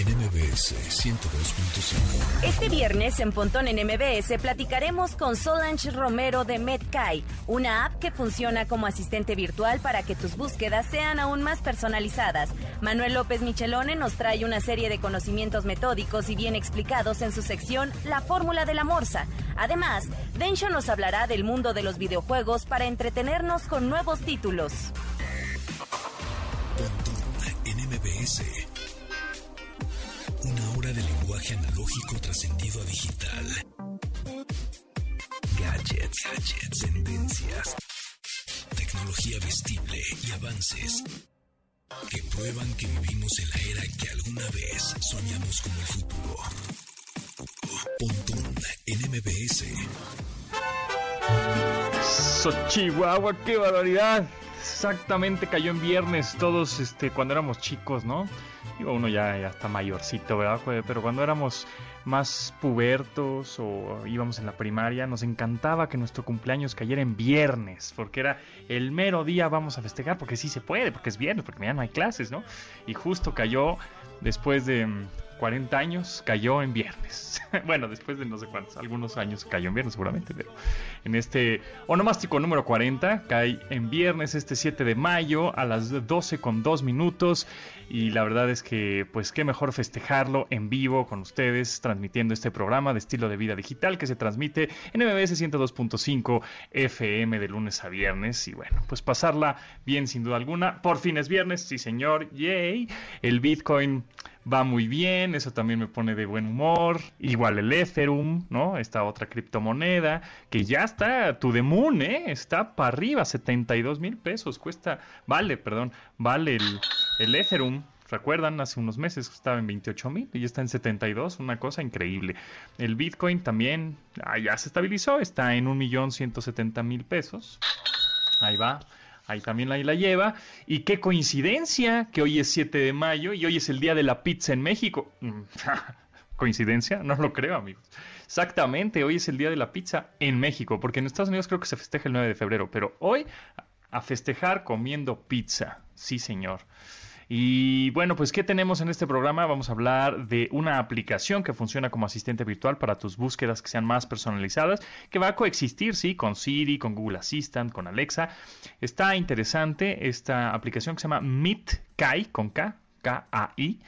en MBS 102.5. Este viernes en Pontón en MBS platicaremos con Solange Romero de MedKai, una app que funciona como asistente virtual para que tus búsquedas sean aún más personalizadas. Manuel López Michelone nos trae una serie de conocimientos metódicos y bien explicados en su sección La Fórmula de la Morsa. Además, Densho nos hablará del mundo de los videojuegos para entretenernos con nuevos títulos. Pontón en MBS. Lenguaje analógico trascendido a digital. Gadgets, gadgets, tendencias. Tecnología vestible y avances que prueban que vivimos en la era que alguna vez soñamos como el futuro. Pontón en MBS. So, qué barbaridad. Exactamente, cayó en viernes todos este, cuando éramos chicos, ¿no? Digo, uno ya, ya está mayorcito, ¿verdad? Pero cuando éramos más pubertos o íbamos en la primaria, nos encantaba que nuestro cumpleaños cayera en viernes, porque era el mero día vamos a festejar, porque sí se puede, porque es viernes, porque mañana no hay clases, ¿no? Y justo cayó después de 40 años cayó en viernes. bueno, después de no sé cuántos, algunos años cayó en viernes seguramente, pero en este onomástico número 40 cae en viernes este 7 de mayo a las 12 con 2 minutos y la verdad es que pues qué mejor festejarlo en vivo con ustedes transmitiendo este programa de estilo de vida digital que se transmite en MBS 102.5 FM de lunes a viernes y bueno, pues pasarla bien sin duda alguna. Por fin es viernes, sí señor, yay. El Bitcoin va muy bien, eso también me pone de buen humor. Igual el Ethereum, ¿no? Esta otra criptomoneda, que ya está, to the ¿eh? Está para arriba, 72 mil pesos, cuesta, vale, perdón, vale el, el Ethereum. ¿Recuerdan? Hace unos meses estaba en 28 mil y ya está en 72, una cosa increíble. El Bitcoin también ah, ya se estabilizó, está en 1.170.000 pesos. Ahí va. Ahí también ahí la lleva. Y qué coincidencia que hoy es 7 de mayo y hoy es el día de la pizza en México. ¿Coincidencia? No lo creo, amigos. Exactamente, hoy es el día de la pizza en México, porque en Estados Unidos creo que se festeja el 9 de febrero, pero hoy a festejar comiendo pizza. Sí, señor. Y bueno, pues ¿qué tenemos en este programa? Vamos a hablar de una aplicación que funciona como asistente virtual para tus búsquedas que sean más personalizadas, que va a coexistir, sí, con Siri, con Google Assistant, con Alexa. Está interesante esta aplicación que se llama Meet Kai, con K, K-A-I.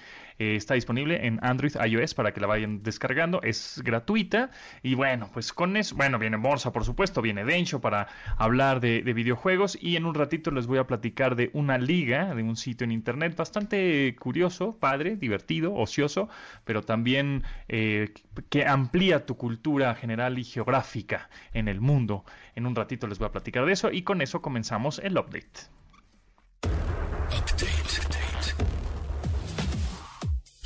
Eh, está disponible en Android, iOS para que la vayan descargando. Es gratuita. Y bueno, pues con eso, bueno, viene Morsa, por supuesto, viene Densho para hablar de, videojuegos. Y en un ratito les voy a platicar de una liga, de un sitio en internet bastante curioso, padre, divertido, ocioso, pero también eh, que amplía tu cultura general y geográfica en el mundo. En un ratito les voy a platicar de eso. Y con eso comenzamos el update.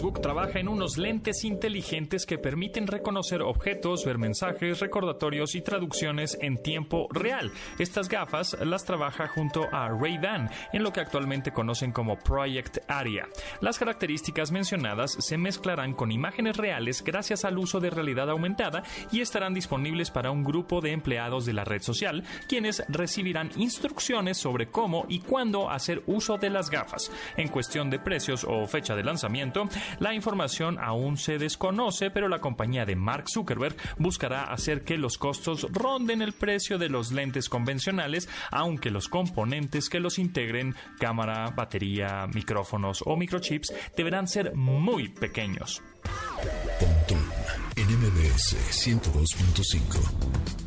Facebook trabaja en unos lentes inteligentes que permiten reconocer objetos, ver mensajes, recordatorios y traducciones en tiempo real. Estas gafas las trabaja junto a Ray-Ban en lo que actualmente conocen como Project Aria. Las características mencionadas se mezclarán con imágenes reales gracias al uso de realidad aumentada y estarán disponibles para un grupo de empleados de la red social, quienes recibirán instrucciones sobre cómo y cuándo hacer uso de las gafas. En cuestión de precios o fecha de lanzamiento, la información aún se desconoce, pero la compañía de Mark Zuckerberg buscará hacer que los costos ronden el precio de los lentes convencionales, aunque los componentes que los integren, cámara, batería, micrófonos o microchips, deberán ser muy pequeños. NMBS 102.5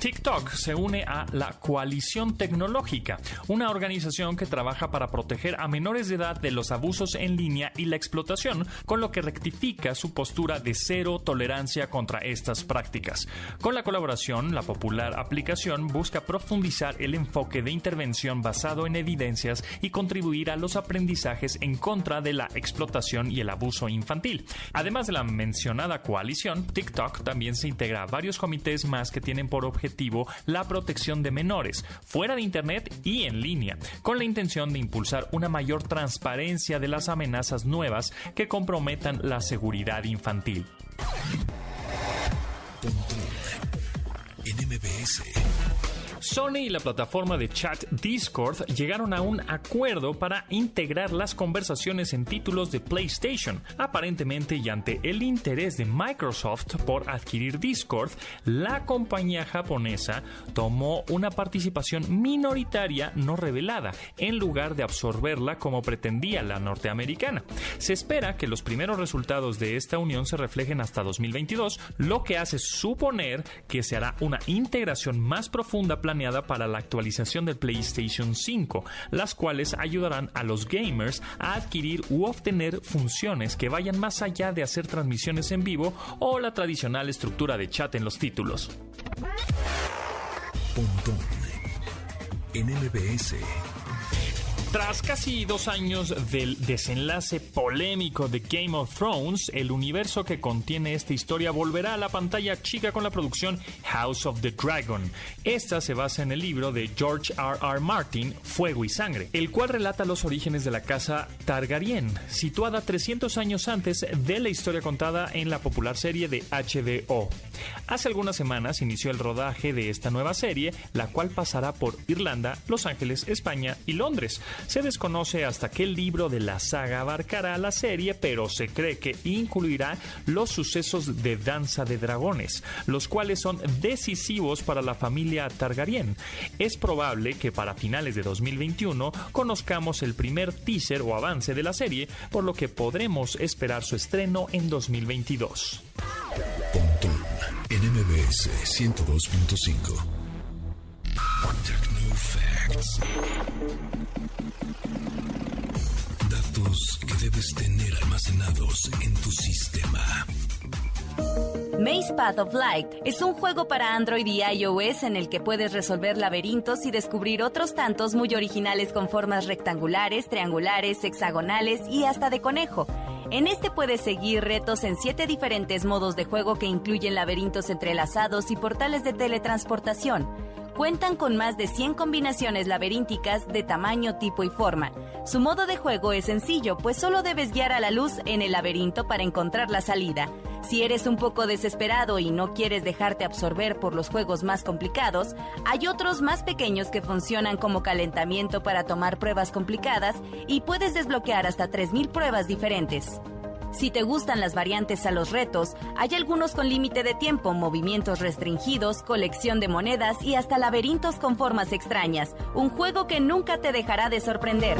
TikTok se une a la Coalición Tecnológica, una organización que trabaja para proteger a menores de edad de los abusos en línea y la explotación, con lo que rectifica su postura de cero tolerancia contra estas prácticas. Con la colaboración, la popular aplicación busca profundizar el enfoque de intervención basado en evidencias y contribuir a los aprendizajes en contra de la explotación y el abuso infantil. Además de la mencionada coalición, TikTok también se integra a varios comités más que tienen por objetivo la protección de menores, fuera de Internet y en línea, con la intención de impulsar una mayor transparencia de las amenazas nuevas que comprometan la seguridad infantil. Sony y la plataforma de chat Discord llegaron a un acuerdo para integrar las conversaciones en títulos de PlayStation. Aparentemente y ante el interés de Microsoft por adquirir Discord, la compañía japonesa tomó una participación minoritaria no revelada, en lugar de absorberla como pretendía la norteamericana. Se espera que los primeros resultados de esta unión se reflejen hasta 2022, lo que hace suponer que se hará una integración más profunda para la actualización del PlayStation 5, las cuales ayudarán a los gamers a adquirir u obtener funciones que vayan más allá de hacer transmisiones en vivo o la tradicional estructura de chat en los títulos. Tras casi dos años del desenlace polémico de Game of Thrones, el universo que contiene esta historia volverá a la pantalla chica con la producción House of the Dragon. Esta se basa en el libro de George R. R. Martin, Fuego y Sangre, el cual relata los orígenes de la casa Targaryen, situada 300 años antes de la historia contada en la popular serie de HBO. Hace algunas semanas inició el rodaje de esta nueva serie, la cual pasará por Irlanda, Los Ángeles, España y Londres. Se desconoce hasta qué libro de la saga abarcará la serie, pero se cree que incluirá los sucesos de Danza de Dragones, los cuales son decisivos para la familia Targaryen. Es probable que para finales de 2021 conozcamos el primer teaser o avance de la serie, por lo que podremos esperar su estreno en 2022. en MBS 102.5. Datos que debes tener almacenados en tu sistema. Maze Path of Light es un juego para Android y iOS en el que puedes resolver laberintos y descubrir otros tantos muy originales con formas rectangulares, triangulares, hexagonales y hasta de conejo. En este puedes seguir retos en siete diferentes modos de juego que incluyen laberintos entrelazados y portales de teletransportación cuentan con más de 100 combinaciones laberínticas de tamaño, tipo y forma. Su modo de juego es sencillo, pues solo debes guiar a la luz en el laberinto para encontrar la salida. Si eres un poco desesperado y no quieres dejarte absorber por los juegos más complicados, hay otros más pequeños que funcionan como calentamiento para tomar pruebas complicadas y puedes desbloquear hasta 3.000 pruebas diferentes. Si te gustan las variantes a los retos, hay algunos con límite de tiempo, movimientos restringidos, colección de monedas y hasta laberintos con formas extrañas. Un juego que nunca te dejará de sorprender.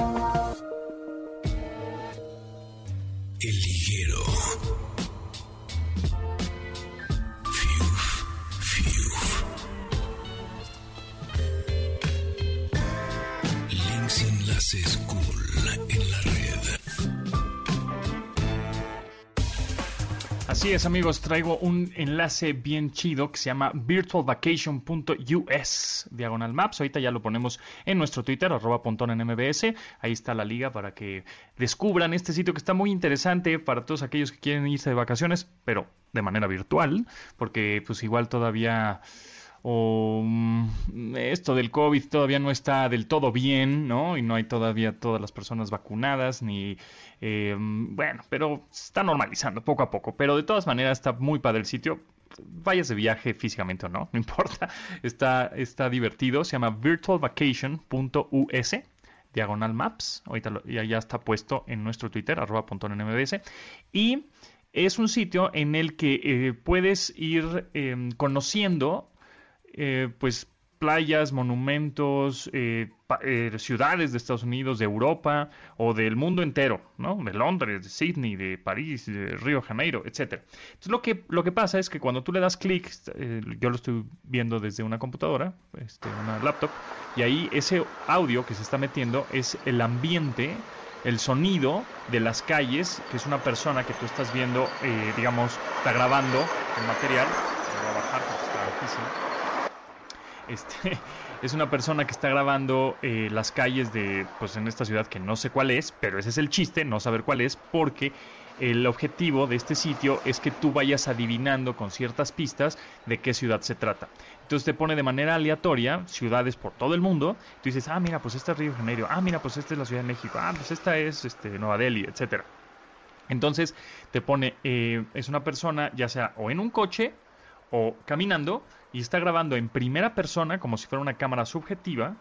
El liguero. Links enlaces Así es, amigos, traigo un enlace bien chido que se llama virtualvacation.us, diagonal maps. Ahorita ya lo ponemos en nuestro Twitter, arroba pontón en MBS. Ahí está la liga para que descubran este sitio que está muy interesante para todos aquellos que quieren irse de vacaciones, pero de manera virtual, porque pues igual todavía o mm, esto del COVID todavía no está del todo bien, ¿no? Y no hay todavía todas las personas vacunadas, ni, eh, bueno, pero se está normalizando poco a poco. Pero de todas maneras está muy padre el sitio. Vayas de viaje físicamente o no, no importa. Está, está divertido. Se llama virtualvacation.us diagonal maps. Ahorita ya, está puesto en nuestro Twitter, arroba mbs. Y es un sitio en el que eh, puedes ir em, conociendo eh, pues playas, monumentos, eh, eh, ciudades de Estados Unidos, de Europa o del mundo entero, ¿no? De Londres, de Sydney, de París, de Río de Janeiro, etcétera. Entonces lo que lo que pasa es que cuando tú le das clic, yo lo estoy viendo desde una computadora, este, una laptop, y ahí ese audio que se está metiendo es el ambiente el sonido de las calles, que es una persona que tú estás viendo, digamos, está grabando el material. Voy a bajar porque está este, es una persona que está grabando eh, las calles de, pues en esta ciudad que no sé cuál es, pero ese es el chiste, no saber cuál es, porque el objetivo de este sitio es que tú vayas adivinando con ciertas pistas de qué ciudad se trata. Entonces te pone de manera aleatoria ciudades por todo el mundo. Tú dices, ah, mira, pues esta es Río de Janeiro. Ah, mira, pues esta es la Ciudad de México. Ah, pues esta es este, Nueva Delhi, etcétera. Entonces te pone, eh, es una persona ya sea o en un coche o caminando y está grabando en primera persona, como si fuera una cámara subjetiva,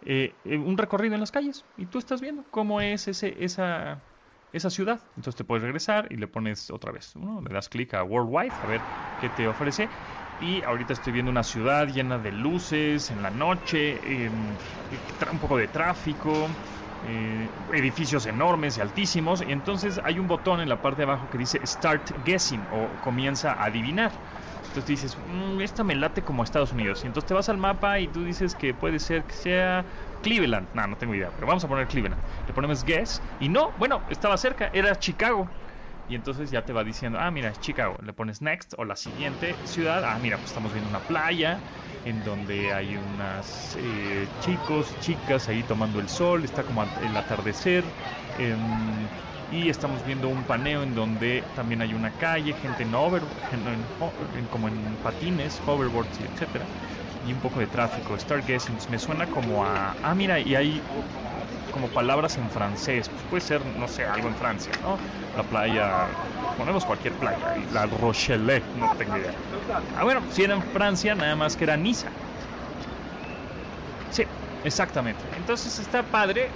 eh, eh, un recorrido en las calles. Y tú estás viendo cómo es ese, esa, esa ciudad. Entonces te puedes regresar y le pones otra vez, le das clic a Worldwide a ver qué te ofrece. Y ahorita estoy viendo una ciudad llena de luces en la noche, un poco de tráfico, eh, edificios enormes y altísimos. Y entonces hay un botón en la parte de abajo que dice Start Guessing o comienza a adivinar. Entonces dices, mmm, esta me late como Estados Unidos. Y entonces te vas al mapa y tú dices que puede ser que sea Cleveland. No, no tengo idea, pero vamos a poner Cleveland. Le ponemos guess y no, bueno, estaba cerca, era Chicago. Y entonces ya te va diciendo, ah, mira, es Chicago. Le pones next o la siguiente ciudad. Ah, mira, pues estamos viendo una playa en donde hay unas eh, chicos, chicas ahí tomando el sol. Está como el atardecer. Em, y estamos viendo un paneo en donde también hay una calle, gente en over, como en patines, hoverboards, etcétera, y un poco de tráfico. Stargazing me suena como a, ah mira, y hay como palabras en francés, pues puede ser, no sé, algo en Francia, ¿no? La playa, ponemos cualquier playa, la Rochelle, no tengo idea. Ah, bueno, si era en Francia, nada más que era Niza. Sí, exactamente. Entonces está padre,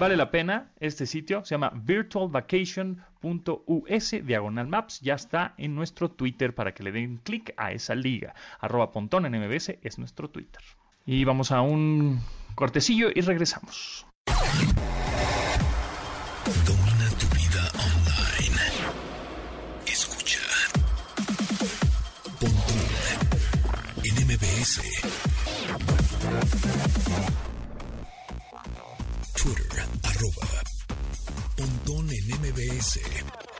Vale la pena este sitio, se llama virtualvacation.us diagonal maps, ya está en nuestro Twitter para que le den clic a esa liga. Arroba pontón en MBS es nuestro Twitter. Y vamos a un cortecillo y regresamos. MBS.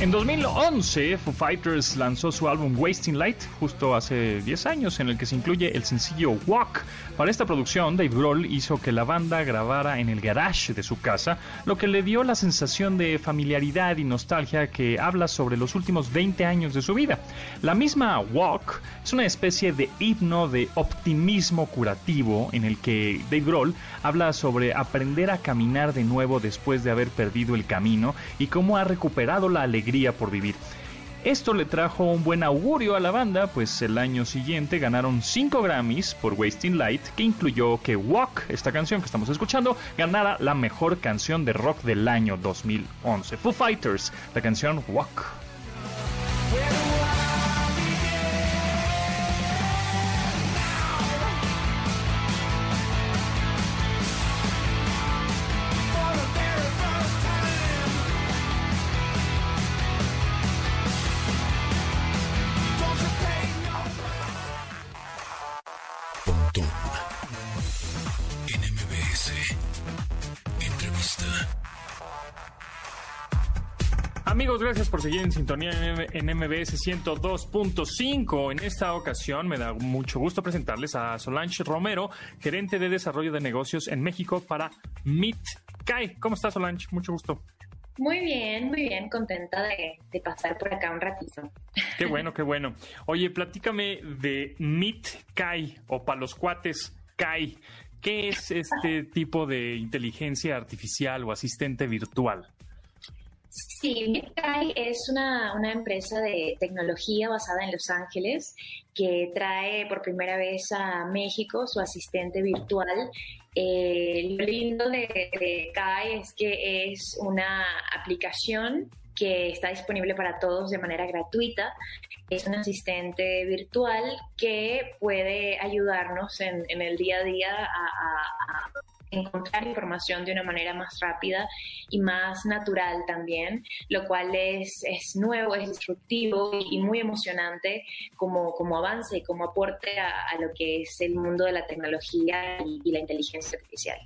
En 2011, Foo Fighters lanzó su álbum Wasting Light, justo hace 10 años, en el que se incluye el sencillo Walk. Para esta producción, Dave Grohl hizo que la banda grabara en el garage de su casa, lo que le dio la sensación de familiaridad y nostalgia que habla sobre los últimos 20 años de su vida. La misma Walk es una especie de himno de optimismo curativo en el que Dave Grohl habla sobre aprender a caminar de nuevo después de haber perdido el camino y cómo ha recuperado la alegría por vivir. Esto le trajo un buen augurio a la banda, pues el año siguiente ganaron 5 Grammys por Wasting Light, que incluyó que Walk, esta canción que estamos escuchando, ganara la mejor canción de rock del año 2011. Foo Fighters, la canción Walk. Amigos, gracias por seguir en sintonía en MBS 102.5. En esta ocasión me da mucho gusto presentarles a Solange Romero, gerente de desarrollo de negocios en México para MeetKai. ¿Cómo estás, Solange? Mucho gusto. Muy bien, muy bien, contenta de, pasar por acá un ratito. Qué bueno, qué bueno. Oye, platícame de MeetKai o para los cuates Kai. ¿Qué es este tipo de inteligencia artificial o asistente virtual? Sí, MidKai es una, empresa de tecnología basada en Los Ángeles que trae por primera vez a México su asistente virtual. Eh, lo lindo de Kai es que es una aplicación que está disponible para todos de manera gratuita. Es un asistente virtual que puede ayudarnos en, el día a día a encontrar información de una manera más rápida y más natural también, lo cual es, es nuevo, es disruptivo y, muy emocionante como, como avance y como aporte a, lo que es el mundo de la tecnología y, la inteligencia artificial.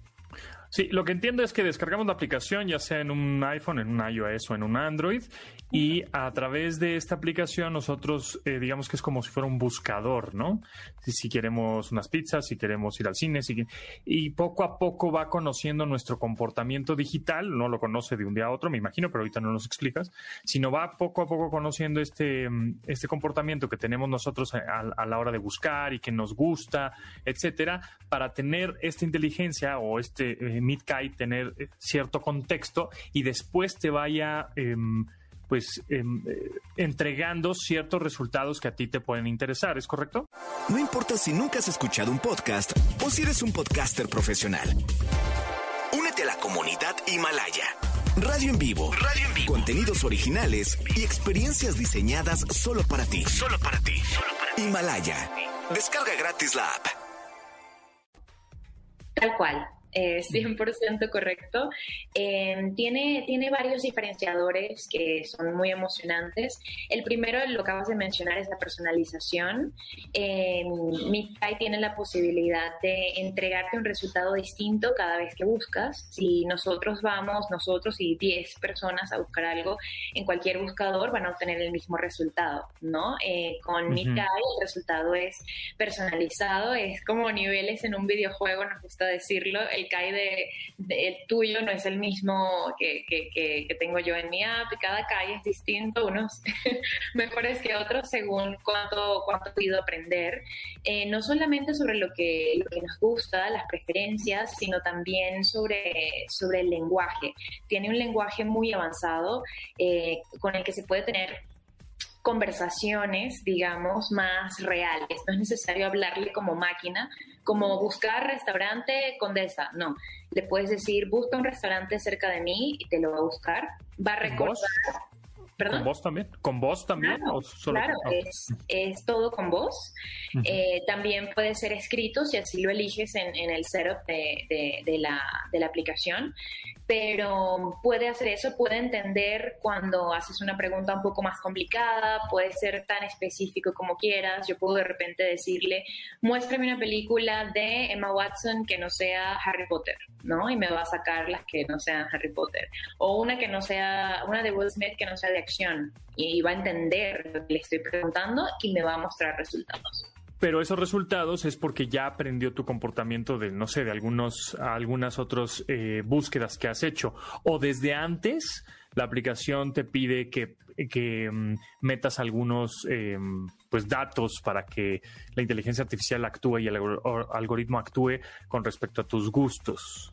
Sí, lo que entiendo es que descargamos la aplicación, ya sea en un iPhone, en un iOS o en un Android, y a través de esta aplicación nosotros, eh, digamos que es como si fuera un buscador, ¿no? Si, queremos unas pizzas, si queremos ir al cine, si, y poco a poco va conociendo nuestro comportamiento digital, no lo conoce de un día a otro, me imagino, pero ahorita no nos explicas, sino va poco a poco conociendo este, este comportamiento que tenemos nosotros a, la hora de buscar y que nos gusta, etcétera, para tener esta inteligencia o este eh, MidKai tener eh, cierto contexto y después te vaya em, pues em, eh, entregando ciertos resultados que a ti te pueden interesar, ¿es correcto? No importa si nunca has escuchado un podcast o si eres un podcaster profesional. Únete a la comunidad Himalaya. Radio en vivo. Radio en vivo. Contenidos originales y experiencias diseñadas solo para ti. Solo para ti. Solo para ti. Himalaya. Descarga gratis la app. Tal cual. 100% correcto. Em, tiene, tiene varios diferenciadores que son muy emocionantes. El primero, lo acabas de mencionar, es la personalización. Eh, tiene la posibilidad de entregarte un resultado distinto cada vez que buscas. Si nosotros vamos, nosotros y 10 personas a buscar algo en cualquier buscador, van a obtener el mismo resultado, ¿no? Eh, con uh el resultado es personalizado, es como niveles en un videojuego, nos gusta decirlo. El el CAI de, tuyo no es el mismo que, tengo yo en mi app y cada CAI es distinto, unos mejores que otros según cuánto, cuánto pido aprender, eh, no solamente sobre lo que, nos gusta, las preferencias, sino también sobre, sobre el lenguaje. Tiene un lenguaje muy avanzado eh, con el que se puede tener conversaciones, digamos, más reales. No es necesario hablarle como máquina, como buscar restaurante Condesa. No, le puedes decir, busca un restaurante cerca de mí y te lo va a buscar. Va a recordar. ¿Con vos también? ¿Con vos también? Claro, es, todo con vos. Eh, también puede ser escrito si así lo eliges en, el setup de, la, de la aplicación pero puede hacer eso, puede entender cuando haces una pregunta un poco más complicada, puede ser tan específico como quieras. Yo puedo de repente decirle, muéstrame una película de Emma Watson que no sea Harry Potter, ¿no? Y me va a sacar las que no sean Harry Potter. O una que no sea, una de Will Smith que no sea de acción. Y va a entender lo que le estoy preguntando y me va a mostrar resultados pero esos resultados es porque ya aprendió tu comportamiento de, no sé, de algunos, algunas otras eh, búsquedas que has hecho. O desde antes, la aplicación te pide que, que mm, metas algunos eh, pues datos para que la inteligencia artificial actúe y el algoritmo actúe con respecto a tus gustos.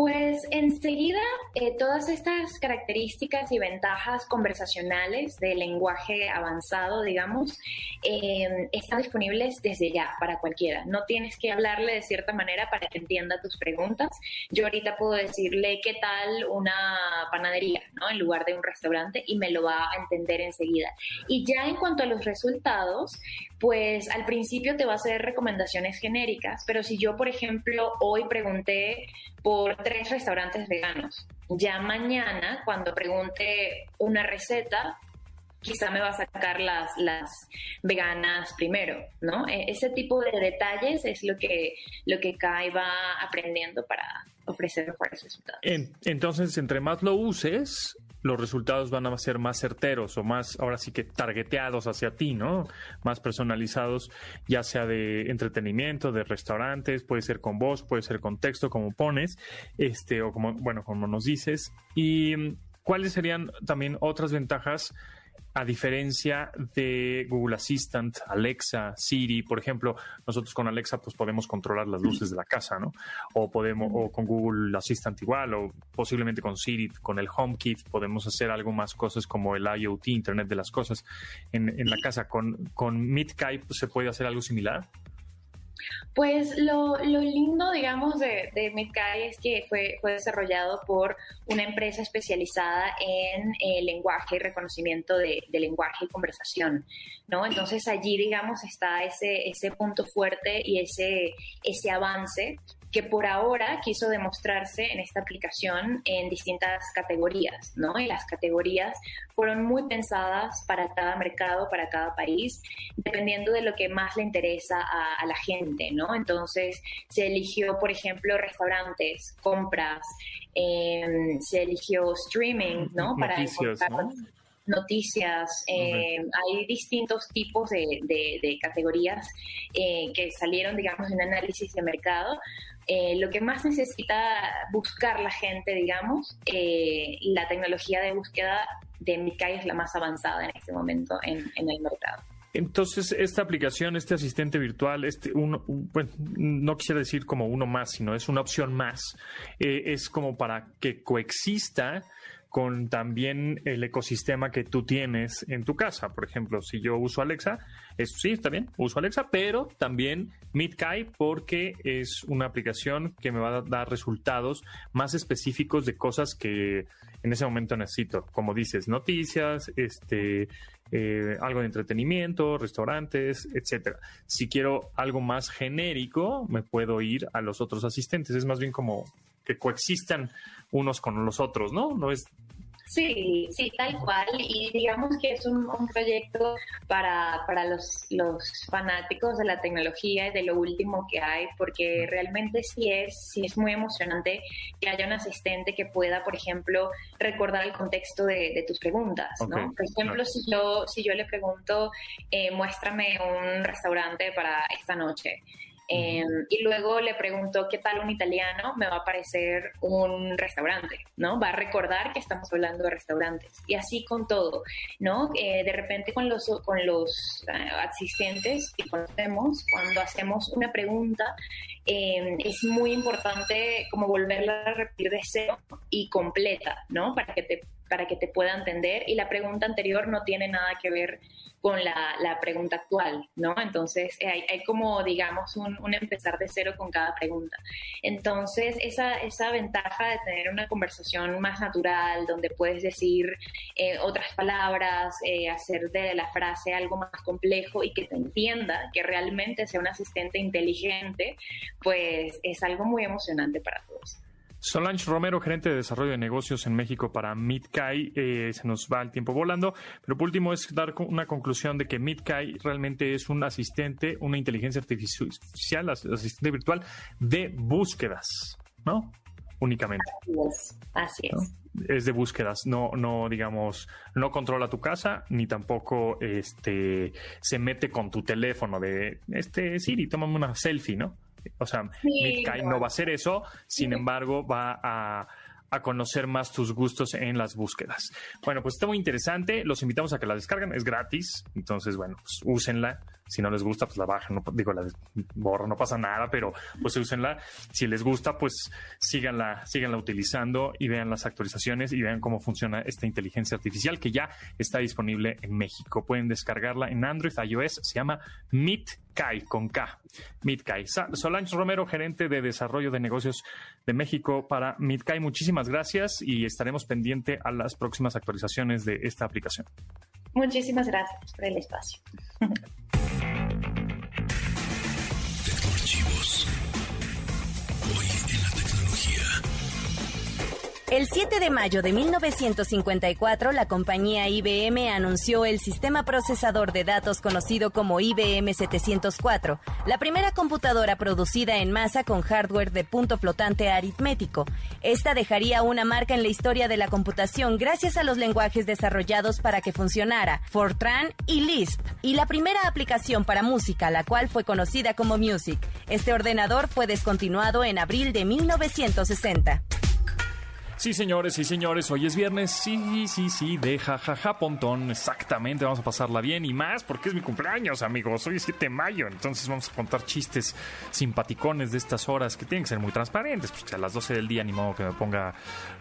Pues enseguida eh, todas estas características y ventajas conversacionales del lenguaje avanzado, digamos, em, están disponibles desde ya para cualquiera. No tienes que hablarle de cierta manera para que entienda tus preguntas. Yo ahorita puedo decirle qué tal una panadería, ¿no? En lugar de un restaurante y me lo va a entender enseguida. Y ya en cuanto a los resultados, pues al principio te va a hacer recomendaciones genéricas, pero si yo, por ejemplo, hoy pregunté por tres restaurantes veganos. Ya mañana, cuando pregunte una receta, quizá me va a sacar las, las veganas primero, ¿no? E, ese tipo de detalles es lo que, lo que Kai va aprendiendo para ofrecer mejores resultados. entonces, entre más lo uses, los resultados van a ser más certeros o más, ahora sí que targeteados hacia ti, ¿no? Más personalizados, ya sea de entretenimiento, de restaurantes, puede ser con voz, puede ser con texto, como pones, este, o como, bueno, como nos dices. ¿Y cuáles serían también otras ventajas? A diferencia de Google Assistant, Alexa, Siri, por ejemplo, nosotros con Alexa pues podemos controlar las luces de la casa, ¿no? O podemos, o con Google Assistant igual, o posiblemente con Siri, con el HomeKit, podemos hacer algo más cosas como el IoT, Internet de las cosas, en, en la casa. Con, con MidKai pues, se puede hacer algo similar. Pues lo, lindo, digamos, de, de es que fue, fue desarrollado por una empresa especializada en eh, lenguaje y reconocimiento de, lenguaje y conversación, ¿no? Entonces allí, digamos, está ese, ese punto fuerte y ese, ese avance que por ahora quiso demostrarse en esta aplicación en distintas categorías, ¿no? Y las categorías fueron muy pensadas para cada mercado, para cada país, dependiendo de lo que más le interesa a, la gente, ¿no? Entonces se eligió, por ejemplo, restaurantes, compras, em, se eligió streaming, ¿no? Para Noticias, ¿no? Noticias, eh, hay distintos tipos de, categorías eh, que salieron, digamos, en análisis de mercado. Eh, lo que más necesita buscar la gente, digamos, la tecnología de búsqueda de Mikai es la más avanzada en este momento en, el mercado. Entonces, esta aplicación, este asistente virtual, este uno, bueno, no quisiera decir como uno más, sino es una opción más, es como para que coexista con también el ecosistema que tú tienes en tu casa. Por ejemplo, si yo uso Alexa, es, sí, está bien, uso Alexa, pero también MidKai porque es una aplicación que me va a dar resultados más específicos de cosas que en ese momento necesito. Como dices, noticias, este, eh, algo de entretenimiento, restaurantes, etcétera. Si quiero algo más genérico, me puedo ir a los otros asistentes. Es más bien como que coexistan unos con los otros, ¿no? No es Sí, sí, tal cual. Y digamos que es un, proyecto para, para los, los, fanáticos de la tecnología y de lo último que hay, porque realmente sí es, sí es muy emocionante que haya un asistente que pueda, por ejemplo, recordar el contexto de, tus preguntas. ¿no? Por ejemplo, si, yo, si yo le pregunto, eh, muéstrame un restaurante para esta noche. Em, y luego le pregunto qué tal un italiano, me va a aparecer un restaurante, ¿no? Va a recordar que estamos hablando de restaurantes. Y así con todo, ¿no? Eh, de repente con los, con los eh, asistentes que conocemos, cuando hacemos una pregunta, em, es muy importante como volverla a repetir de cero y completa, ¿no? Para que te, para que te pueda entender. Y la pregunta anterior no tiene nada que ver con la, pregunta actual, ¿no? Entonces eh, hay, hay como, digamos, un, un, empezar de cero con cada pregunta. Entonces, esa, esa ventaja de tener una conversación más natural, donde puedes decir eh, otras palabras, eh, hacer de la frase algo más complejo y que te entienda, que realmente sea un asistente inteligente, pues es algo muy emocionante para todos. Solange Romero, gerente de desarrollo de negocios en México para MidKai. Eh, se nos va el tiempo volando, pero por último es dar una conclusión de que MidKai realmente es un asistente, una inteligencia artificial, asistente virtual de búsquedas, ¿no? Únicamente. Así es. Es de búsquedas, no, no, digamos, no controla tu casa, ni tampoco este se mete con tu teléfono de este Siri, tómame una selfie, ¿no? O sea, sí, no va a hacer eso, sin embargo, va a, a, conocer más tus gustos en las búsquedas. Bueno, pues está muy interesante. Los invitamos a que la descarguen, es gratis. Entonces, bueno, pues úsenla. Si no les gusta, pues la bajan, no, digo, la borro, no pasa nada, pero pues úsenla. Si les gusta, pues síganla, síganla utilizando y vean las actualizaciones y vean cómo funciona esta inteligencia artificial que ya está disponible en México. Pueden descargarla en Android, iOS, se llama Meet con K. MidKai. Solange Romero, gerente de desarrollo de negocios de México para MidKai. Muchísimas gracias y estaremos pendiente a las próximas actualizaciones de esta aplicación. Muchísimas gracias por el espacio. News. El 7 de mayo de 1954, la compañía IBM anunció el sistema procesador de datos conocido como IBM 704, la primera computadora producida en masa con hardware de punto flotante aritmético. Esta dejaría una marca en la historia de la computación gracias a los lenguajes desarrollados para que funcionara, Fortran y Lisp, y la primera aplicación para música, la cual fue conocida como Music. Este ordenador fue descontinuado en abril de 1960. Sí, señores y señores, hoy es viernes. Sí, sí, sí, de jajaja pontón. Exactamente, vamos a pasarla bien y más porque es mi cumpleaños, amigos. Hoy es 7 de mayo, entonces vamos a contar chistes simpaticones de estas horas que tienen que ser muy transparentes. Pues a las 12 del día ni modo que me ponga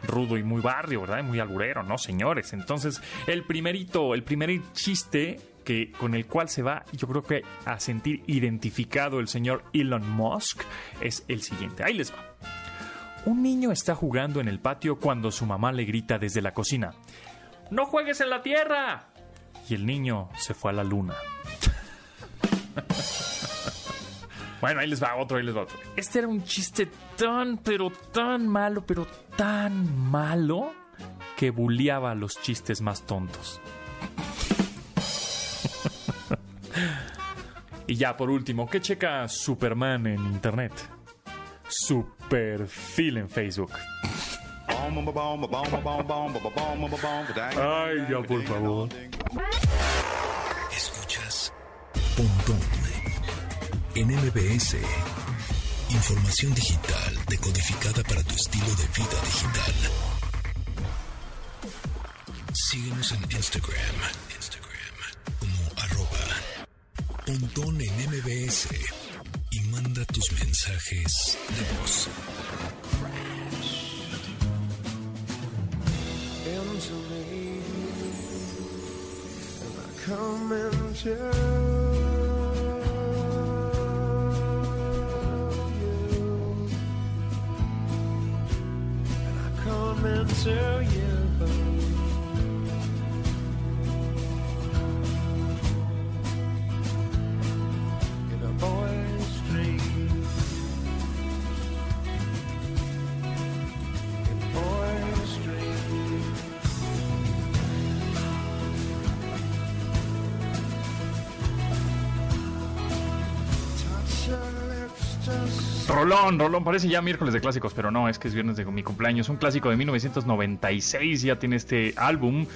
rudo y muy barrio, ¿verdad? Muy alburero, ¿no, señores? Entonces, el primerito, el primer chiste que, con el cual se va, yo creo que a sentir identificado el señor Elon Musk es el siguiente. Ahí les va. Un niño está jugando en el patio cuando su mamá le grita desde la cocina, ¡No juegues en la tierra! Y el niño se fue a la luna. Bueno, ahí les va otro, ahí les va otro. Este era un chiste tan, pero tan malo, pero tan malo que bulleaba los chistes más tontos. y ya por último, ¿qué checa Superman en internet? Su perfil en Facebook. Ay, ya por favor. Escuchas Pontón en MBS. Información digital decodificada para tu estilo de vida digital. Síguenos en Instagram, Instagram como arroba Pontón en MBS manda tus mensajes de voz. into me and I come into you Rolón, Rolón, parece ya miércoles de clásicos, pero no, es que es viernes de mi cumpleaños. Un clásico de 1996, ya tiene este álbum.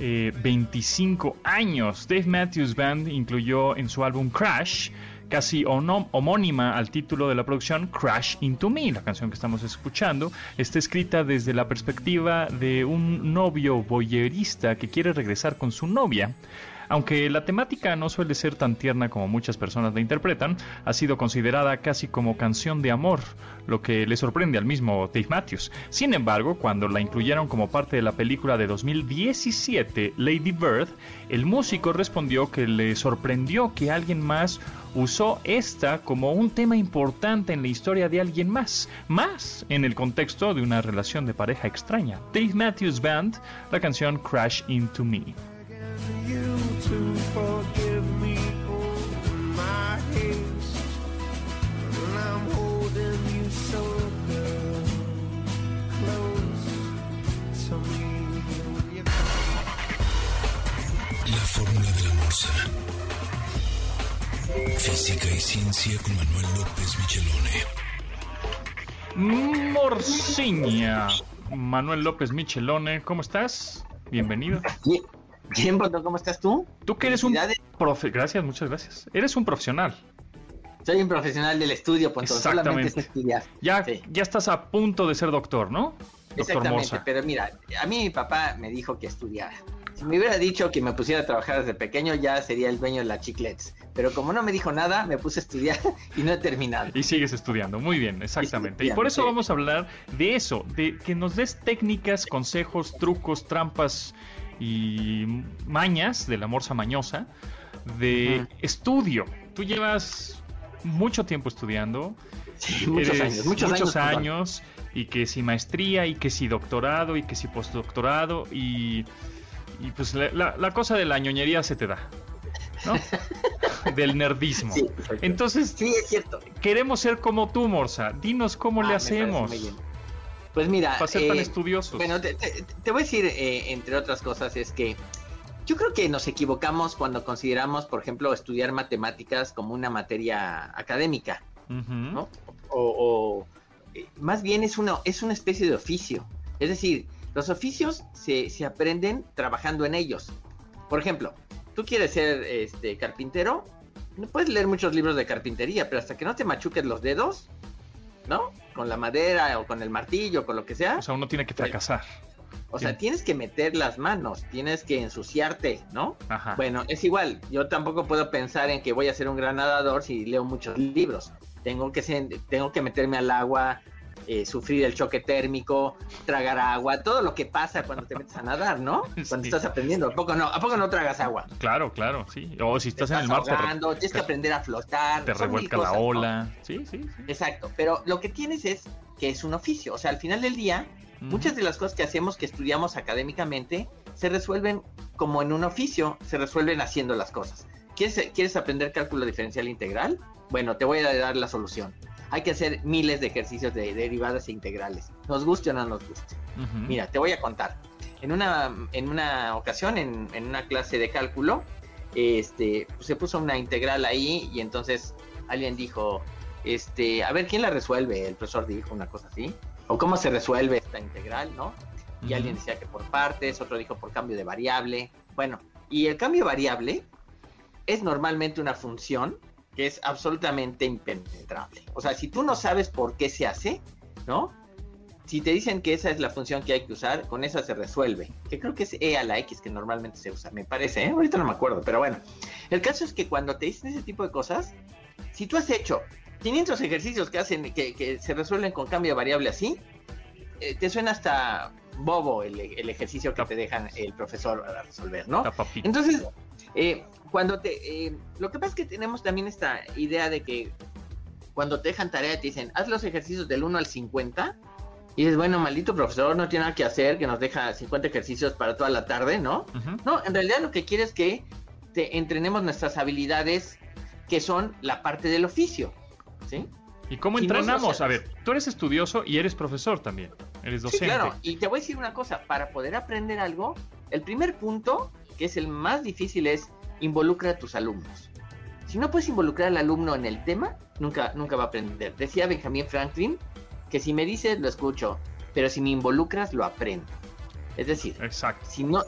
eh, 25 años. Dave Matthews Band incluyó en su álbum Crash, casi homónima al título de la producción, Crash Into Me. La canción que estamos escuchando está escrita desde la perspectiva de un novio boyerista que quiere regresar con su novia. Aunque la temática no suele ser tan tierna como muchas personas la interpretan, ha sido considerada casi como canción de amor, lo que le sorprende al mismo Dave Matthews. Sin embargo, cuando la incluyeron como parte de la película de 2017, Lady Bird, el músico respondió que le sorprendió que alguien más usó esta como un tema importante en la historia de alguien más, más en el contexto de una relación de pareja extraña. Dave Matthews Band, la canción Crash Into Me. You to forgive me for my haste. And I'm holding you so good, close to me. Will you La fórmula de la morsa. Física y ciencia con Manuel López Michelone. Morciña. Manuel López Michelone, ¿cómo estás? Bienvenido. Bien, Bondo, ¿cómo estás tú? Tú que eres un profe... Gracias, muchas gracias. Eres un profesional. Soy un profesional del estudio, Ponto. Solamente sé estudiar. Ya, Sí. ya estás a punto de ser doctor, ¿no? Doctor Exactamente, pero mira, a mí mi papá me dijo que estudiara. Si me hubiera dicho que me pusiera a trabajar desde pequeño, ya sería el dueño de la chiclets. Pero como no me dijo nada, me puse a estudiar y no he terminado. Y sigues estudiando, muy bien, exactamente. Y por eso sí. vamos a hablar de eso, de que nos des técnicas, consejos, trucos, trampas y mañas de la morsa mañosa de estudio. Tú llevas mucho tiempo estudiando, Sí, muchos años, muchos, años. y que si maestría, y que si doctorado, y que si postdoctorado, y, y pues la, la- la cosa de la ñoñería se te da, ¿no? Del nerdismo. Sí. Entonces, Sí, es cierto. queremos ser como tú, Morsa. Dinos cómo Ah, le hacemos. Pues mira, para ser tan eh, estudiosos. Bueno, te, te- te voy a decir, eh, entre otras cosas, es que yo creo que nos equivocamos cuando consideramos, por ejemplo, estudiar matemáticas como una materia académica. ¿no? O, o, eh, más bien es una, es una especie de oficio. Es decir, los oficios se, se aprenden trabajando en ellos. Por ejemplo, tú quieres ser este, carpintero, no puedes leer muchos libros de carpintería, pero hasta que no te machuques los dedos, ¿no? Con la madera o con el martillo, con lo que sea. O sea, uno tiene que fracasar. O sea, tienes que meter las manos, tienes que ensuciarte, ¿no? Ajá. Bueno, es igual. Yo tampoco puedo pensar en que voy a ser un gran nadador si leo muchos libros. Tengo que, ser- tengo que meterme al agua, eh, sufrir el choque térmico, tragar agua, todo lo que pasa cuando te metes a nadar, ¿no? Cuando Sí. estás aprendiendo. ¿A poco no? ¿A poco no tragas agua? Claro, claro, sí. O si Te estás en el mar, te, re- ahogando, tienes que aprender a flotar. te revuelca la ola. Sí, sí, sí. Exacto, pero lo que tienes es que es un oficio. O sea, al final del día. Muchas de las cosas que hacemos, que estudiamos académicamente, se resuelven como en un oficio, se resuelven haciendo las cosas. ¿quieres, ¿quieres aprender cálculo diferencial integral? Bueno, te voy a dar la solución. Hay que hacer miles de ejercicios de derivadas e integrales. Nos guste o no nos guste. Mira, te voy a contar. En una, en una ocasión, en, en una clase de cálculo, este, pues, se puso una integral ahí y entonces alguien dijo, este, a ver, ¿quién la resuelve? El profesor dijo una cosa así. O cómo se resuelve esta integral, ¿no? Y alguien decía que por partes, otro dijo por cambio de variable. Bueno, y el cambio de variable es normalmente una función que es absolutamente impenetrable. O sea, si tú no sabes por qué se hace, ¿no? Si te dicen que esa es la función que hay que usar, con esa se resuelve. Que creo que es e a la x que normalmente se usa, me parece, ¿eh? Ahorita no me acuerdo, pero bueno. El caso es que cuando te dicen ese tipo de cosas, si tú has hecho 500 ejercicios que hacen que, que se resuelven con cambio de variable así, eh, te suena hasta bobo el, el ejercicio que te dejan el profesor a resolver, ¿no? Entonces, eh, cuando te... eh, lo que pasa es que tenemos también esta idea de que cuando te dejan tarea te dicen, haz los ejercicios del 1 al 50, y dices, bueno, maldito profesor, no tiene nada que hacer, que nos deja 50 ejercicios para toda la tarde, ¿no? No, en realidad lo que quiere es que te entrenemos nuestras habilidades que son la parte del oficio, ¿sí? ¿Y cómo Si no lo entrenamos? A ver, tú eres estudioso y eres profesor también. Eres Sí, docente. claro. Y te voy a decir una cosa, para poder aprender algo, el primer punto, que es el más difícil, es involucra a tus alumnos. Si no puedes involucrar al alumno en el tema, nunca, nunca va a aprender. Decía Benjamin Franklin que si me dices, lo escucho, pero si me involucras, lo aprendo. Es decir, Exacto. si no,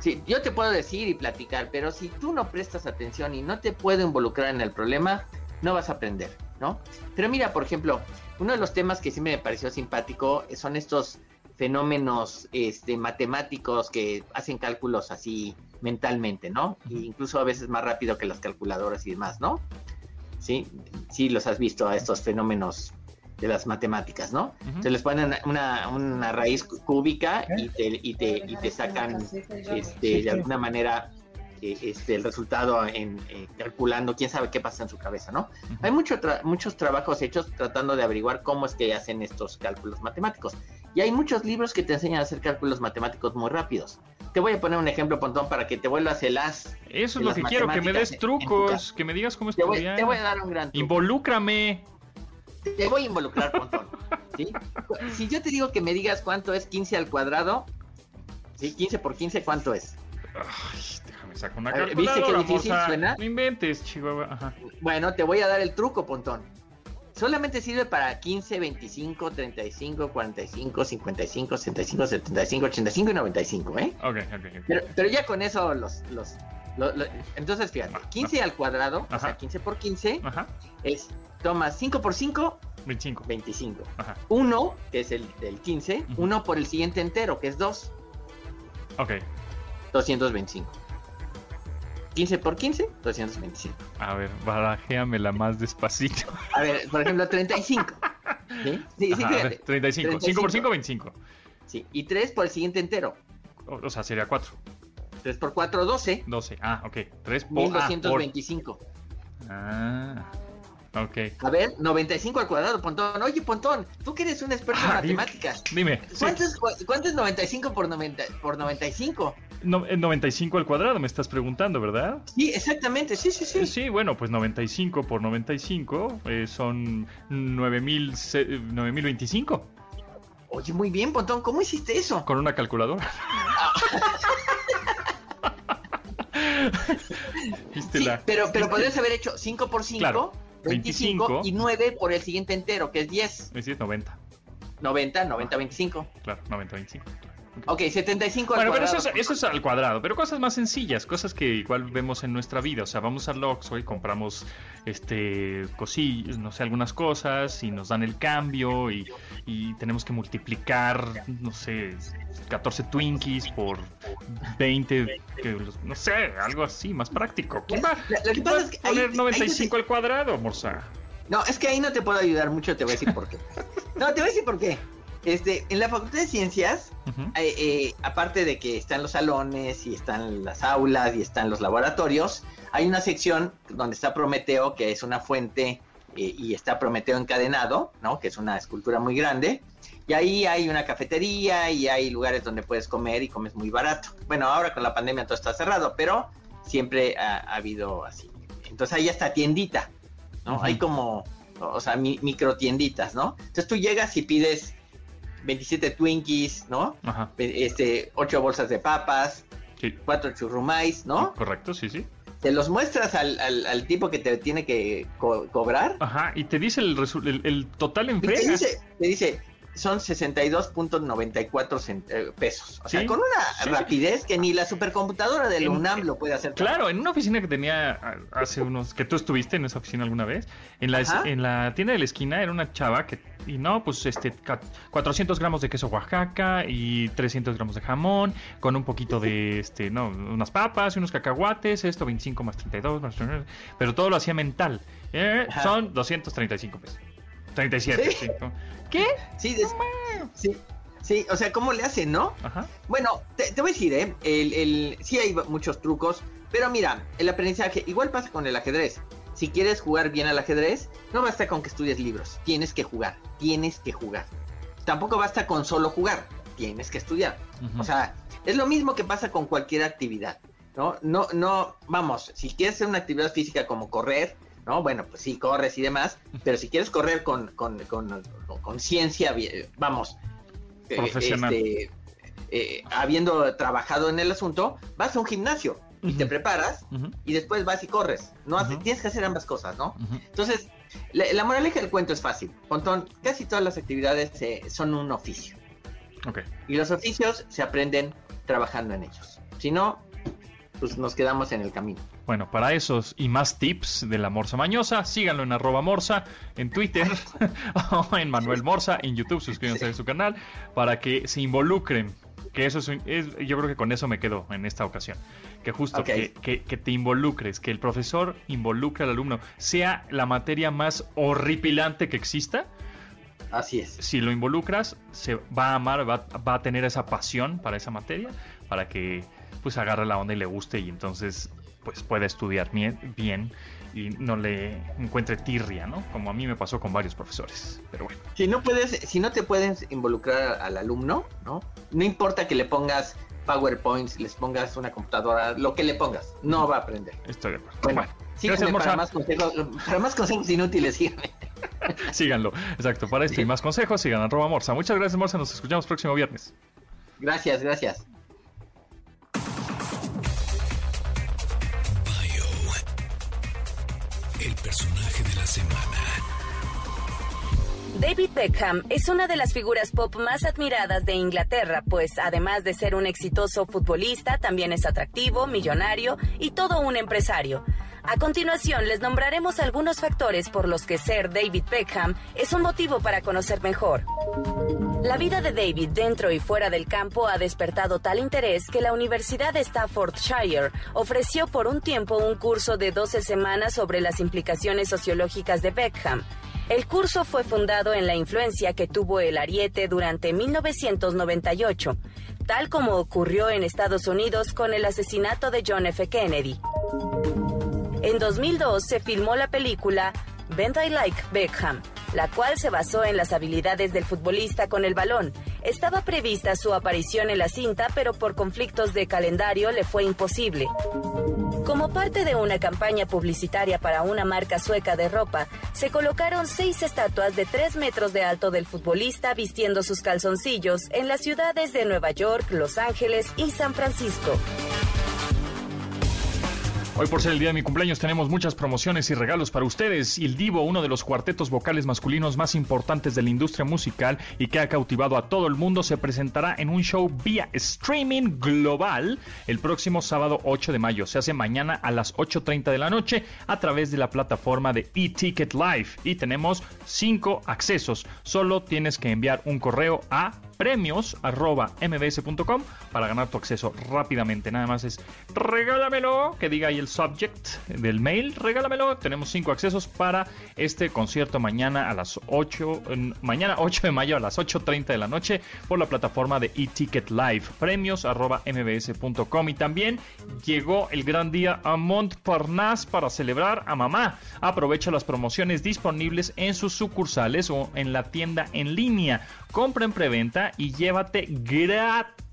si yo te puedo decir y platicar, pero si tú no prestas atención y no te puedo involucrar en el problema, no vas a aprender, ¿no? Pero mira, por ejemplo, uno de los temas que sí me pareció simpático son estos fenómenos este, matemáticos que hacen cálculos así mentalmente, ¿no? E incluso a veces más rápido que las calculadoras y demás, ¿no? Sí, sí los has visto a estos fenómenos de las matemáticas, ¿no? Se les ponen una, una raíz cúbica y te, y te, y te sacan este, de alguna manera eh, este, el resultado en, eh, calculando quién sabe qué pasa en su cabeza, ¿no? Hay mucho tra- muchos trabajos hechos tratando de averiguar cómo es que hacen estos cálculos matemáticos. Y hay muchos libros que te enseñan a hacer cálculos matemáticos muy rápidos. Te voy a poner un ejemplo, Pontón, para que te vuelvas el as. Eso es lo que quiero, que me des trucos, que me digas cómo Te voy, estudiar. te voy a dar un gran truco. Involúcrame. Te voy a involucrar, Pontón. ¿sí? Si yo te digo que me digas cuánto es 15 al cuadrado, ¿sí? 15 por 15, ¿cuánto es? Ay, déjame sacar una A ver, ¿viste qué calculadora, difícil suena? No inventes, Chihuahua. Ajá. Bueno, te voy a dar el truco, Pontón. Solamente sirve para 15, 25, 35, 45, 55, 65, 75, 85 y 95, ¿eh? Ok, ok, ok. Pero, pero ya con eso los... los lo- lo- entonces, fíjate, 15 al cuadrado, o Ajá. sea, 15 por 15, Ajá. es, tomas 5 por 5, 25. 25. Ajá. 1, que es el del 15, Ujú. 1 por el siguiente entero, que es 2, Ok. 225. 15 por 15, 225. A ver, barajéamela más despacito. A ver, por ejemplo, 35. ¿Sí? Sí, sí, Ajá, a fíjate. ver, 35. 5 por 5, 25. Sí, y 3 por el siguiente entero. O, o sea, sería 4. 3 por 4, 12. 12. Ah, ok. 3 por... ah, 1225. por- Ah, ok. A ver, 95 al cuadrado, Pontón. Oye, Pontón, tú que eres un experto en Ah, dime. matemáticas. Dime. sí. ¿Cuánto, es, cu- cuánto es 95 por, 90, por 95? No, eh, 95 al cuadrado me estás preguntando, ¿verdad? Sí, exactamente, sí, sí, sí. Sí, bueno, pues 95 por 95 eh, son 9000 se- eh, 9025 Oye, muy bien, Pontón, ¿cómo hiciste eso? con una calculadora. ¿Viste Sí, la- pero, pero podrías haber hecho 5 por 5, Claro, 25, 25. y 9 por el siguiente entero, que es 10. Me dices 90, 90, 90, 25. claro, 90, 25. Ok, 75 al Bueno, pero cuadrado. eso es, eso es al cuadrado, pero cosas más sencillas, cosas que igual vemos en nuestra vida, o sea, vamos al Oxxo y compramos este cosillas, no sé, algunas cosas y nos dan el cambio y, y tenemos que multiplicar, no sé, 14 Twinkies por 20, que los- no sé, algo así, más práctico. ¿Quién va, Lo- lo que quién pasa es que ahí- poner ahí 95 al cuadrado, morsa? No, es que ahí no te puedo ayudar mucho, te voy a decir por qué. No, te voy a decir por qué. Este, en la Facultad de Ciencias, eh, eh, aparte de que están los salones y están las aulas y están los laboratorios, hay una sección donde está Prometeo, que es una fuente, eh, y está Prometeo encadenado, ¿no? Que es una escultura muy grande. Y ahí hay una cafetería y hay lugares donde puedes comer y comes muy barato. Bueno, ahora con la pandemia todo está cerrado, pero siempre ha, ha habido así. Entonces hay hasta tiendita, ¿no? Hay como, o sea, mi, micro tienditas, ¿no? Entonces tú llegas y pides 27 Twinkies, ¿no? Ajá. Este, 8 bolsas de papas, Sí. 4 churrumais, ¿no? Correcto, sí, sí. Te los muestras al, al- al tipo que te tiene que co- cobrar. Ajá, y te dice el, el, el total en Y te dice, te dice, son 62.94 cent- eh, pesos. O sea, Sí, con una sí, sí. rapidez que ni la supercomputadora de la En- UNAM lo puede hacer. Claro, en una oficina que tenía hace unos... que tú estuviste en esa oficina alguna vez, en la, Ajá. en la tienda de la esquina era una chava que... Y no, pues este, ca- 400 gramos de queso Oaxaca y 300 gramos de jamón, con un poquito de, este, no, unas papas y unos cacahuates, esto 25 más 32, más... Pero todo lo hacía mental. Eh, son 235 pesos. 37, Sí. sí. ¿Qué? Sí, des- sí, sí, o sea, ¿cómo le hacen, no? Ajá. Bueno, te, te voy a decir, ¿eh? El, el, sí hay muchos trucos, pero mira, el aprendizaje, igual pasa con el ajedrez. Si quieres jugar bien al ajedrez, no basta con que estudies libros, tienes que jugar, tienes que jugar. Tampoco basta con solo jugar, tienes que estudiar. O sea, es lo mismo que pasa con cualquier actividad, ¿no? No, no, vamos, si quieres hacer una actividad física como correr, ¿no? Bueno, pues sí, corres y demás, pero si quieres correr con, con, con, con ciencia, vamos, eh, Profesional. este, eh, habiendo trabajado en el asunto, vas a un gimnasio y te preparas y después vas y corres. No hace- Ujú. tienes que hacer ambas cosas, ¿no? Entonces, la, la moraleja del cuento es fácil. Pontón, casi todas las actividades eh, son un oficio. Y los oficios se aprenden trabajando en ellos. Si no, pues nos quedamos en el camino. Bueno, para esos y más tips de la Morsa Mañosa, síganlo en arroba Morsa, en Twitter o en Manuel Morsa, en YouTube, suscríbanse a su canal para que se involucren. Que eso es, un- es- yo creo que con eso me quedo en esta ocasión. Que justo Ok. que, que- que te involucres, que el profesor involucre al alumno, sea la materia más horripilante que exista, Así es. si lo involucras, se va a amar, va, va a tener esa pasión para esa materia, para que pues agarre la onda y le guste y entonces pues pueda estudiar bien, y no le encuentre tirria, ¿no? Como a mí me pasó con varios profesores. Pero bueno, Si no puedes, si no te puedes involucrar al alumno, ¿no? No importa que le pongas PowerPoints, les pongas una computadora, lo que le pongas, no va a aprender. estoy de acuerdo. Bueno, Bueno, síganme para más consejos, para más consejos inútiles, síganme. síganlo. Exacto, para esto y más consejos, sigan arroba Morsa. Muchas gracias, Morsa. Nos escuchamos próximo viernes. Gracias, gracias. Semana. David Beckham es una de las figuras pop más admiradas de Inglaterra, pues además de ser un exitoso futbolista, también es atractivo, millonario y todo un empresario. A continuación les nombraremos algunos factores por los que ser David Beckham es un motivo para conocer mejor. La vida de David dentro y fuera del campo ha despertado tal interés que la Universidad de Staffordshire ofreció por un tiempo un curso de 12 semanas sobre las implicaciones sociológicas de Beckham. El curso fue fundado en la influencia que tuvo el ariete durante 1998, tal como ocurrió en Estados Unidos con el asesinato de John F. Kennedy. En 2002 se filmó la película Bend I Like Beckham, la cual se basó en las habilidades del futbolista con el balón. Estaba prevista su aparición en la cinta, pero por conflictos de calendario le fue imposible. Como parte de una campaña publicitaria para una marca sueca de ropa, se colocaron seis estatuas de tres metros de alto del futbolista vistiendo sus calzoncillos en las ciudades de Nueva York, Los Ángeles y San Francisco. Hoy por ser el día de mi cumpleaños tenemos muchas promociones y regalos para ustedes. El Divo, uno de los cuartetos vocales masculinos más importantes de la industria musical y que ha cautivado a todo el mundo, se presentará en un show vía streaming global el próximo sábado 8 de mayo. Se hace mañana a las 8.30 de la noche a través de la plataforma de eTicket Live. Y tenemos cinco accesos. Solo tienes que enviar un correo a premios.mbs.com para ganar tu acceso rápidamente. Nada más es regálamelo, que diga ahí el subject del mail, regálamelo. Tenemos cinco accesos para este concierto mañana a las 8, en- mañana 8 de mayo a las 8.30 de la noche por la plataforma de eTicket Live, premios.mbs.com. Y también llegó el gran día a Montparnasse para celebrar a mamá. Aprovecha las promociones disponibles en sus sucursales o en la tienda en línea. Compra en preventa y llévate gratis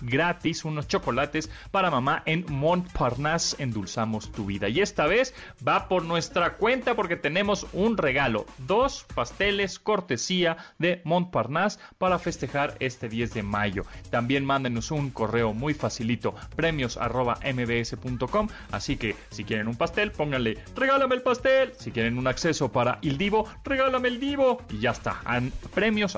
gratis, unos chocolates para mamá en Montparnasse endulzamos tu vida. Y esta vez va por nuestra cuenta porque tenemos un regalo, dos pasteles cortesía de Montparnasse para festejar este 10 de mayo. También mándenos un correo muy facilito, premios arroba mbs.com. Así que si quieren un pastel, pónganle regálame el pastel. Si quieren un acceso para el Divo, regálame el Divo. Y ya está, en premios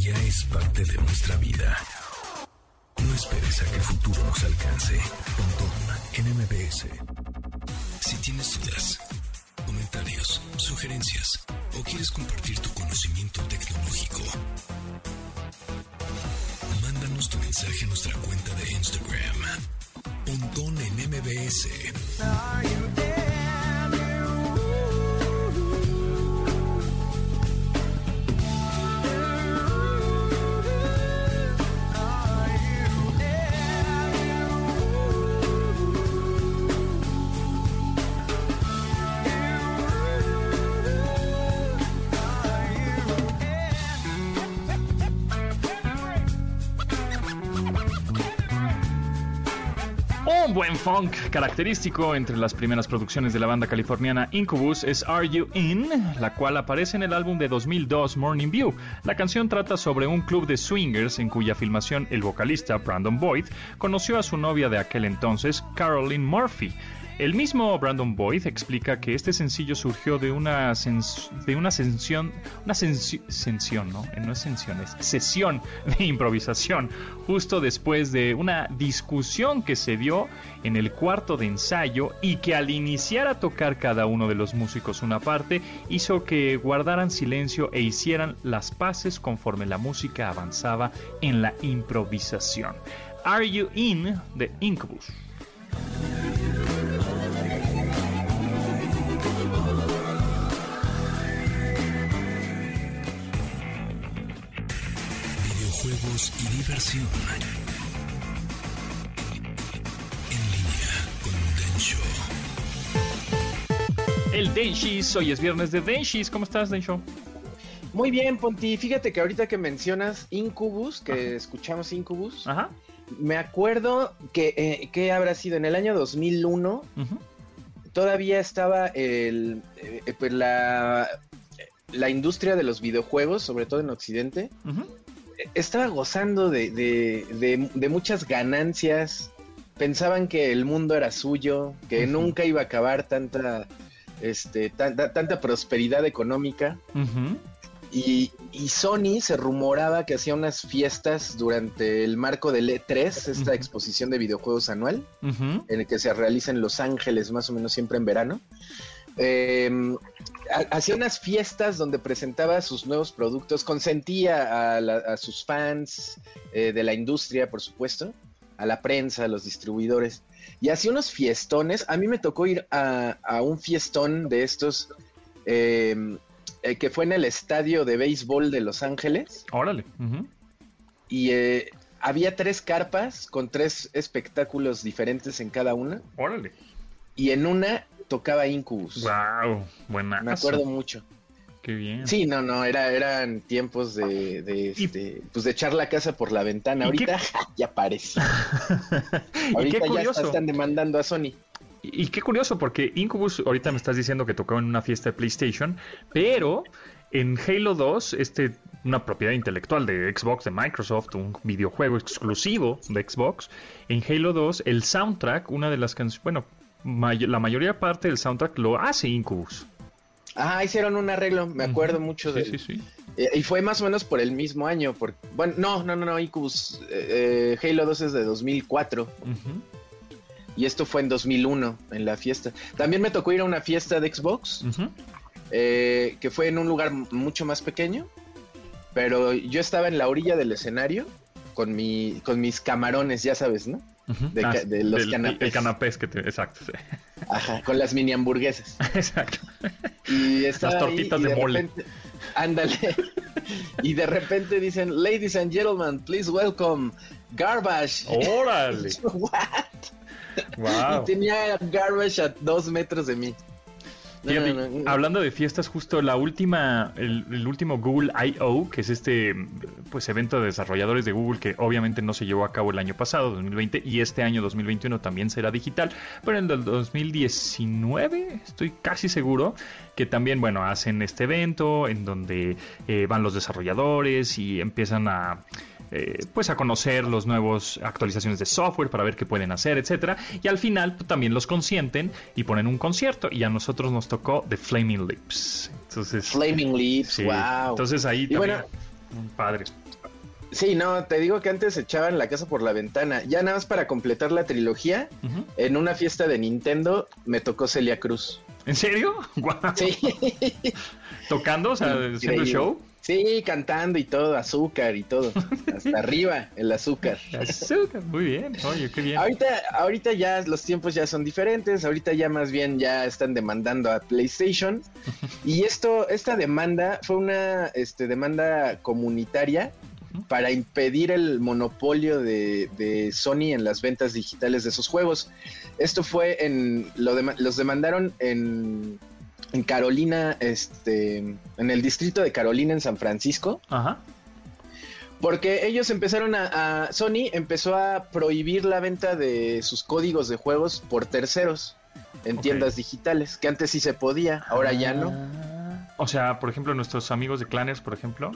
ya es parte de nuestra vida. No esperes a que el futuro nos alcance. Pontón en MBS. Si tienes dudas, comentarios, sugerencias o quieres compartir tu conocimiento tecnológico, mándanos tu mensaje a nuestra cuenta de Instagram. Pontón en MBS. Buen funk característico entre las primeras producciones de la banda californiana Incubus es Are You In, la cual aparece en el álbum de 2002 Morning View. La canción trata sobre un club de swingers en cuya filmación el vocalista Brandon Boyd conoció a su novia de aquel entonces, Caroline Murphy. El mismo Brandon Boyd explica que este sencillo surgió de una de una sensión, una sensi- sensión, ¿no? Eh, No es es sesión de improvisación, justo después de una discusión que se dio en el cuarto de ensayo y que al iniciar a tocar cada uno de los músicos una parte hizo que guardaran silencio e hicieran las paces conforme la música avanzaba en la improvisación. Are You In de Incubus. Y diversión. En línea con Densho. El Denshis, hoy es viernes de Denshis. ¿Cómo estás, Densho? Muy bien, Ponti. Fíjate que ahorita que mencionas Incubus, que escuchamos Incubus, Ajá. me acuerdo que, eh, que habrá sido en el año 2001, Ujú. todavía estaba el, eh, eh, pues la, la industria de los videojuegos, sobre todo en Occidente, eh, estaba gozando de, de- de- de muchas ganancias. Pensaban que el mundo era suyo, que nunca iba a acabar tanta, este, tanta, tanta prosperidad económica. Y, y Sony se rumoraba que hacía unas fiestas durante el marco del E3, esta exposición de videojuegos anual, en el que se realiza en Los Ángeles más o menos siempre en verano. Eh, hacía unas fiestas donde presentaba sus nuevos productos, consentía a, la- a sus fans eh, de la industria, por supuesto, a la prensa, a los distribuidores, y hacía unos fiestones. A mí me tocó ir a, a un fiestón de estos eh, eh, que fue en el estadio de béisbol de Los Ángeles Órale. Y eh, había tres carpas con tres espectáculos diferentes en cada una Órale. y en una tocaba Incubus. Wow. Buena. Me acuerdo mucho. Qué bien. Sí, no, no, era, eran tiempos de, de, este, pues de echar la casa por la ventana. ¿Y Ahorita ya parece. Ahorita qué ya están demandando a Sony. Y y qué curioso, porque Incubus, ahorita me estás diciendo que tocó en una fiesta de PlayStation, pero en Halo 2, este, una propiedad intelectual de Xbox, de Microsoft, un videojuego exclusivo de Xbox, en Halo 2, el soundtrack, una de las canciones, bueno, may- la mayoría parte del soundtrack lo hace Incubus. Ah, hicieron un arreglo, me acuerdo mucho de sí, sí. y fue más o menos por el mismo año. Por, bueno, no, no, no, no, Incubus. eh, eh, Halo 2 es de 2004 Ujú. y esto fue en 2001 en la fiesta. También me tocó ir a una fiesta de Xbox. Eh, que fue en un lugar mucho más pequeño, pero yo estaba en la orilla del escenario con mi con mis camarones, ya sabes, ¿no? De Ah, ca- de los del- canapés. El canapés que te... Exacto, sí. Ajá, con las mini hamburguesas. Exacto. Y ahí tortitas y de mole. repente- ándale. y de repente dicen, "Ladies and gentlemen, please welcome Garbage." Órale. What? Wow. Y tenía Garbage a dos metros de mí. No, Fíjate, no, no. Hablando de fiestas, justo la última, el, el último Google I.O., que es este pues evento de desarrolladores de Google que obviamente no se llevó a cabo el año pasado, 2020, y este año 2021 también será digital, pero en el 2019 estoy casi seguro que también, bueno, hacen este evento en donde eh, van los desarrolladores y empiezan a eh, pues a conocer los nuevos actualizaciones de software para ver qué pueden hacer, etcétera. Y al final pues, también los consienten y ponen un concierto. Y a nosotros nos tocó The Flaming Lips. Entonces, Flaming Lips, sí. wow. Entonces ahí Y también, bueno, mm, padre. Sí, no, te digo que antes echaban la casa por la ventana. Ya nada más para completar la trilogía, en una fiesta de Nintendo me tocó Celia Cruz. ¿En serio? Guau. Sí. Tocando, o sea, haciendo show. Sí, cantando y todo, azúcar y todo. Hasta arriba el azúcar. Azúcar, Muy bien. Oye, qué bien. Ahorita, ahorita ya los tiempos ya son diferentes, ahorita ya más bien ya están demandando a PlayStation. Y esto, esta demanda fue una este, demanda comunitaria para impedir el monopolio de, de Sony en las ventas digitales de sus juegos. Esto fue en. Lo dema- los demandaron en, en Carolina, este. En el distrito de Carolina, en San Francisco. Ajá. Porque ellos empezaron a, a- Sony empezó a prohibir la venta de sus códigos de juegos por terceros en tiendas digitales, que antes sí se podía, ahora ya no. Ah. O sea, por ejemplo, nuestros amigos de Clanners, por ejemplo.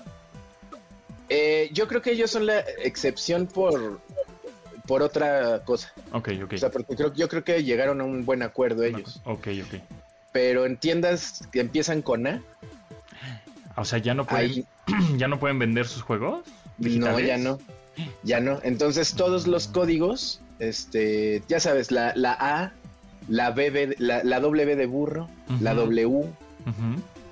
Eh, yo creo que ellos son la excepción por por otra cosa. Ok, ok. O sea, porque creo, yo creo que llegaron a un buen acuerdo ellos. Ok, ok. Pero en tiendas que empiezan con A, O sea, ya no pueden, ya no pueden vender sus juegos. no, ya no. Ya no. Entonces todos los códigos, este, ya sabes, la, la A, la B, la, la W de burro, la. W,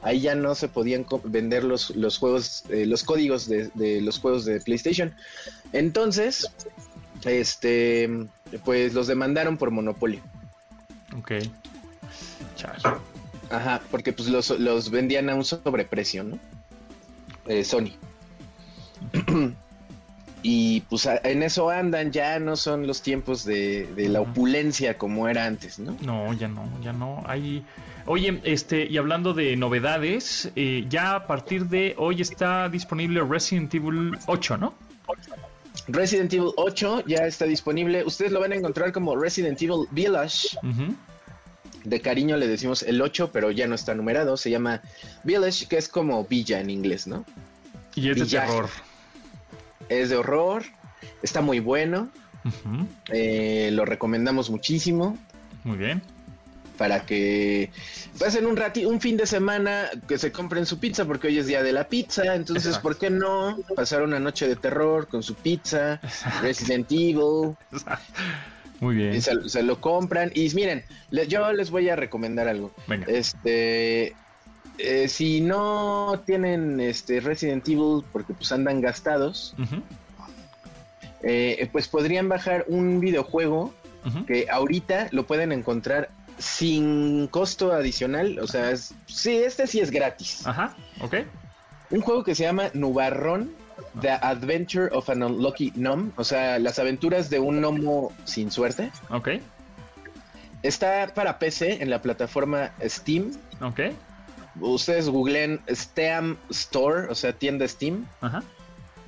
ahí ya no se podían vender los, los juegos, eh, los códigos de, de los juegos de PlayStation. Entonces, este, pues los demandaron por monopolio. Ok. Ajá, porque pues los, los vendían a un sobreprecio, ¿no? Eh, Sony. y pues en eso andan, ya no son los tiempos de, de la opulencia como era antes, ¿no? No, ya no, ya no. Hay. Oye, este, y hablando de novedades, eh, ya a partir de hoy está disponible Resident Evil 8, ¿no? Resident Evil 8 ya está disponible. Ustedes lo van a encontrar como Resident Evil Village. Ujú. De cariño le decimos el 8, pero ya no está numerado. Se llama Village, que es como villa en inglés, ¿no? Y es de terror. Es de horror. Está muy bueno. Eh, lo recomendamos muchísimo. Muy bien. para que pasen un rati un fin de semana que se compren su pizza porque hoy es día de la pizza, entonces Exacto. ¿por qué no pasar una noche de terror con su pizza, Resident Evil, Muy bien. y se, se lo compran y miren, le- yo les voy a recomendar algo. Venga. Este eh, si no tienen este Resident Evil porque pues andan gastados, eh, pues podrían bajar un videojuego que ahorita lo pueden encontrar sin costo adicional. O sea, es- sí, este sí es gratis. Ajá, ok. Un juego que se llama Nubarrón, The Adventure of an Unlucky Gnome. O sea, las aventuras de un gnomo sin suerte. Ok, Está para PC en la plataforma Steam. ok. Ustedes googleen Steam Store, o sea, tienda Steam. Ajá.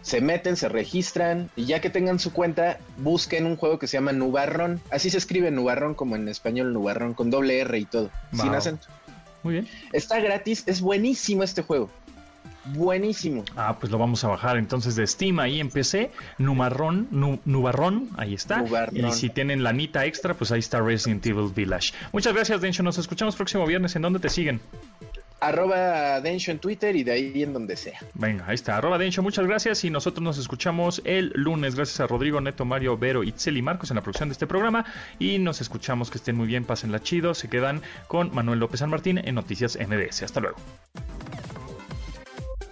Se meten, se registran y ya que tengan su cuenta, busquen un juego que se llama Nubarrón. Así se escribe Nubarrón como en español Nubarrón, con doble R y todo, sin acento. Muy bien. Está gratis, es buenísimo este juego. Buenísimo. Ah, pues lo vamos a bajar entonces de Steam ahí en PC. Numarrón, Nu- Nubarrón, ahí está. Nubarrón. Y si tienen la nita extra, pues ahí está Resident Evil Village. Muchas gracias, Dencho. Nos escuchamos próximo viernes. ¿En dónde te siguen? Arroba Densho en Twitter y de ahí en donde sea. Venga, ahí está. Arroba Dencho, muchas gracias. Y nosotros nos escuchamos el lunes. Gracias a Rodrigo, Neto, Mario, Vero, Itzel y Marcos en la producción de este programa. Y nos escuchamos. Que estén muy bien, pásenla chido. Se quedan con Manuel López San Martín en Noticias MBS. Hasta luego.